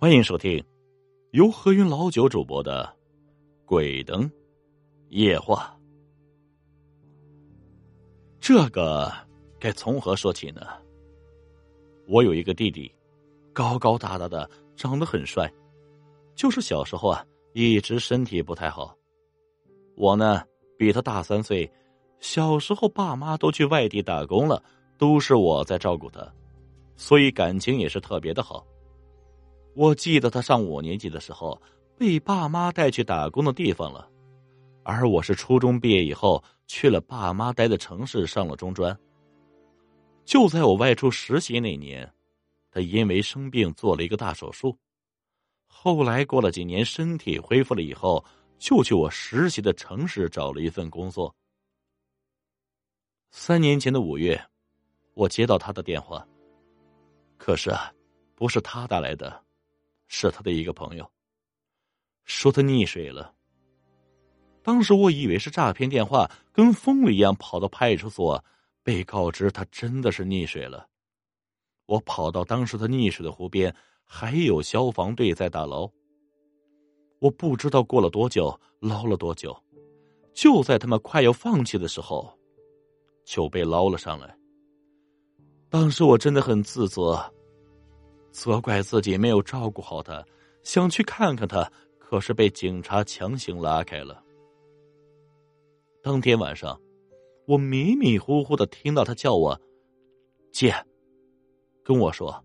欢迎收听由何云老九主播的《鬼灯夜话》。这个该从何说起呢？我有一个弟弟，高高大大的，长得很帅，就是小时候啊，一直身体不太好。我呢，比他大三岁，小时候爸妈都去外地打工了，都是我在照顾他，所以感情也是特别的好。我记得他上五年级的时候，被爸妈带去打工的地方了，而我是初中毕业以后去了爸妈待的城市上了中专。就在我外出实习那年，他因为生病做了一个大手术。后来过了几年，身体恢复了以后，就去我实习的城市找了一份工作。三年前的五月，我接到他的电话，可是啊，不是他打来的，是他的一个朋友，说他溺水了。当时我以为是诈骗电话，跟疯了一样跑到派出所。被告知他真的是溺水了，我跑到当时他溺水的湖边，还有消防队在打捞。我不知道过了多久，捞了多久，就在他们快要放弃的时候，就被捞了上来。当时我真的很自责，责怪自己没有照顾好他，想去看看他，可是被警察强行拉开了。当天晚上。我迷迷糊糊的听到他叫我“姐”，跟我说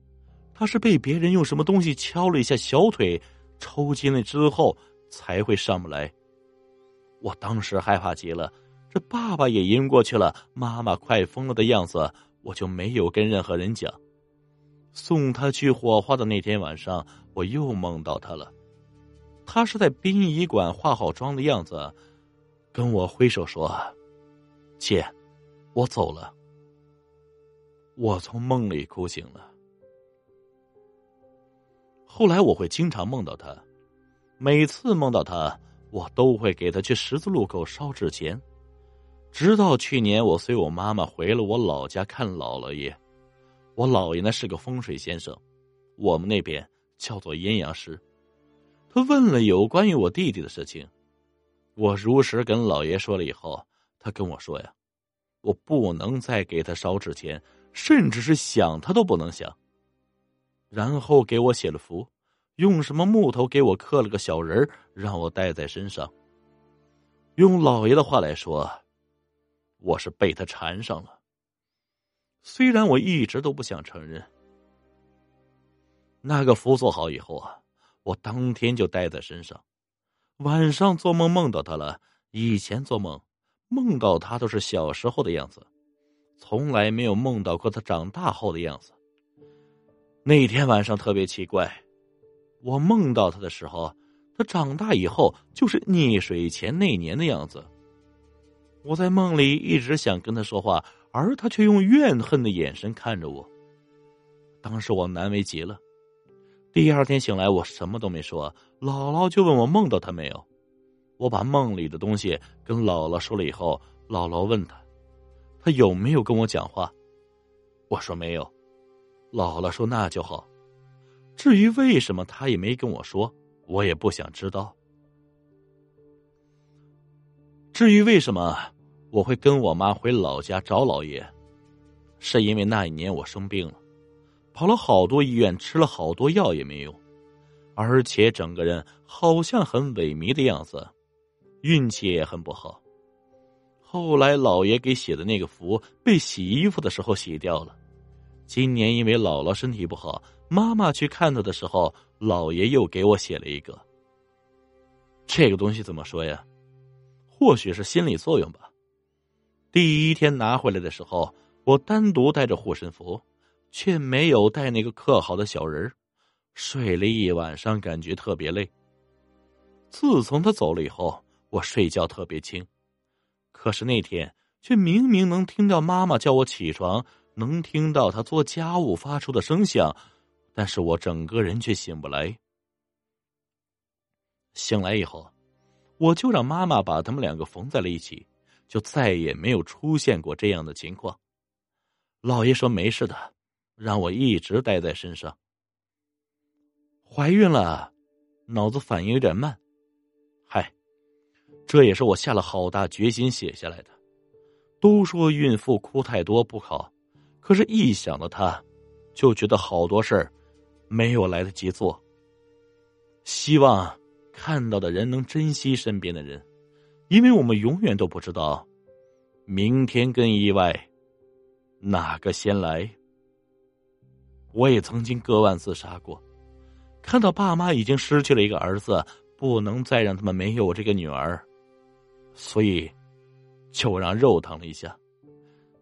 他是被别人用什么东西敲了一下小腿，抽筋了之后才会上不来。我当时害怕极了，这爸爸也晕过去了，妈妈快疯了的样子，我就没有跟任何人讲。送他去火化的那天晚上，我又梦到他了，他是在殡仪馆化好妆的样子，跟我挥手说。姐，我走了。我从梦里哭醒了。后来我会经常梦到他，每次梦到他，我都会给他去十字路口烧纸钱。直到去年，我随我妈妈回了我老家看姥姥爷。我姥爷呢是个风水先生，我们那边叫做阴阳师。他问了有关于我弟弟的事情，我如实跟老爷说了以后。他跟我说呀，我不能再给他烧纸钱，甚至是想他都不能想。然后给我写了符，用什么木头给我刻了个小人让我带在身上。用老爷的话来说，我是被他缠上了。虽然我一直都不想承认。那个符做好以后啊，我当天就带在身上。晚上做梦梦到他了，以前做梦。梦到他都是小时候的样子，从来没有梦到过他长大后的样子。那天晚上特别奇怪，我梦到他的时候，他长大以后就是溺水前那年的样子。我在梦里一直想跟他说话，而他却用怨恨的眼神看着我。当时我难为极了。第二天醒来，我什么都没说，姥姥就问我梦到他没有。我把梦里的东西跟姥姥说了以后，姥姥问他，他有没有跟我讲话？我说没有。姥姥说那就好。至于为什么他也没跟我说，我也不想知道。至于为什么我会跟我妈回老家找姥爷，是因为那一年我生病了，跑了好多医院，吃了好多药也没用，而且整个人好像很萎靡的样子。运气也很不好。后来老爷给写的那个符被洗衣服的时候洗掉了。今年因为姥姥身体不好，妈妈去看她的时候，姥爷又给我写了一个。这个东西怎么说呀？或许是心理作用吧。第一天拿回来的时候，我单独带着护身符，却没有带那个刻好的小人睡了一晚上，感觉特别累。自从他走了以后。我睡觉特别轻，可是那天却明明能听到妈妈叫我起床，能听到她做家务发出的声响，但是我整个人却醒不来。醒来以后，我就让妈妈把他们两个缝在了一起，就再也没有出现过这样的情况。老爷说没事的，让我一直待在身上。怀孕了，脑子反应有点慢。嗨，这也是我下了好大决心写下来的。都说孕妇哭太多不好，可是，一想到她，就觉得好多事儿没有来得及做。希望看到的人能珍惜身边的人，因为我们永远都不知道，明天跟意外哪个先来。我也曾经割腕自杀过，看到爸妈已经失去了一个儿子，不能再让他们没有这个女儿，所以。就让肉疼了一下，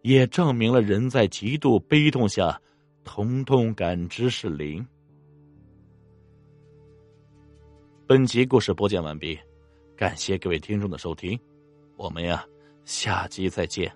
也证明了人在极度悲痛下，疼痛感知是零。本集故事播讲完毕，感谢各位听众的收听，我们呀，下期再见。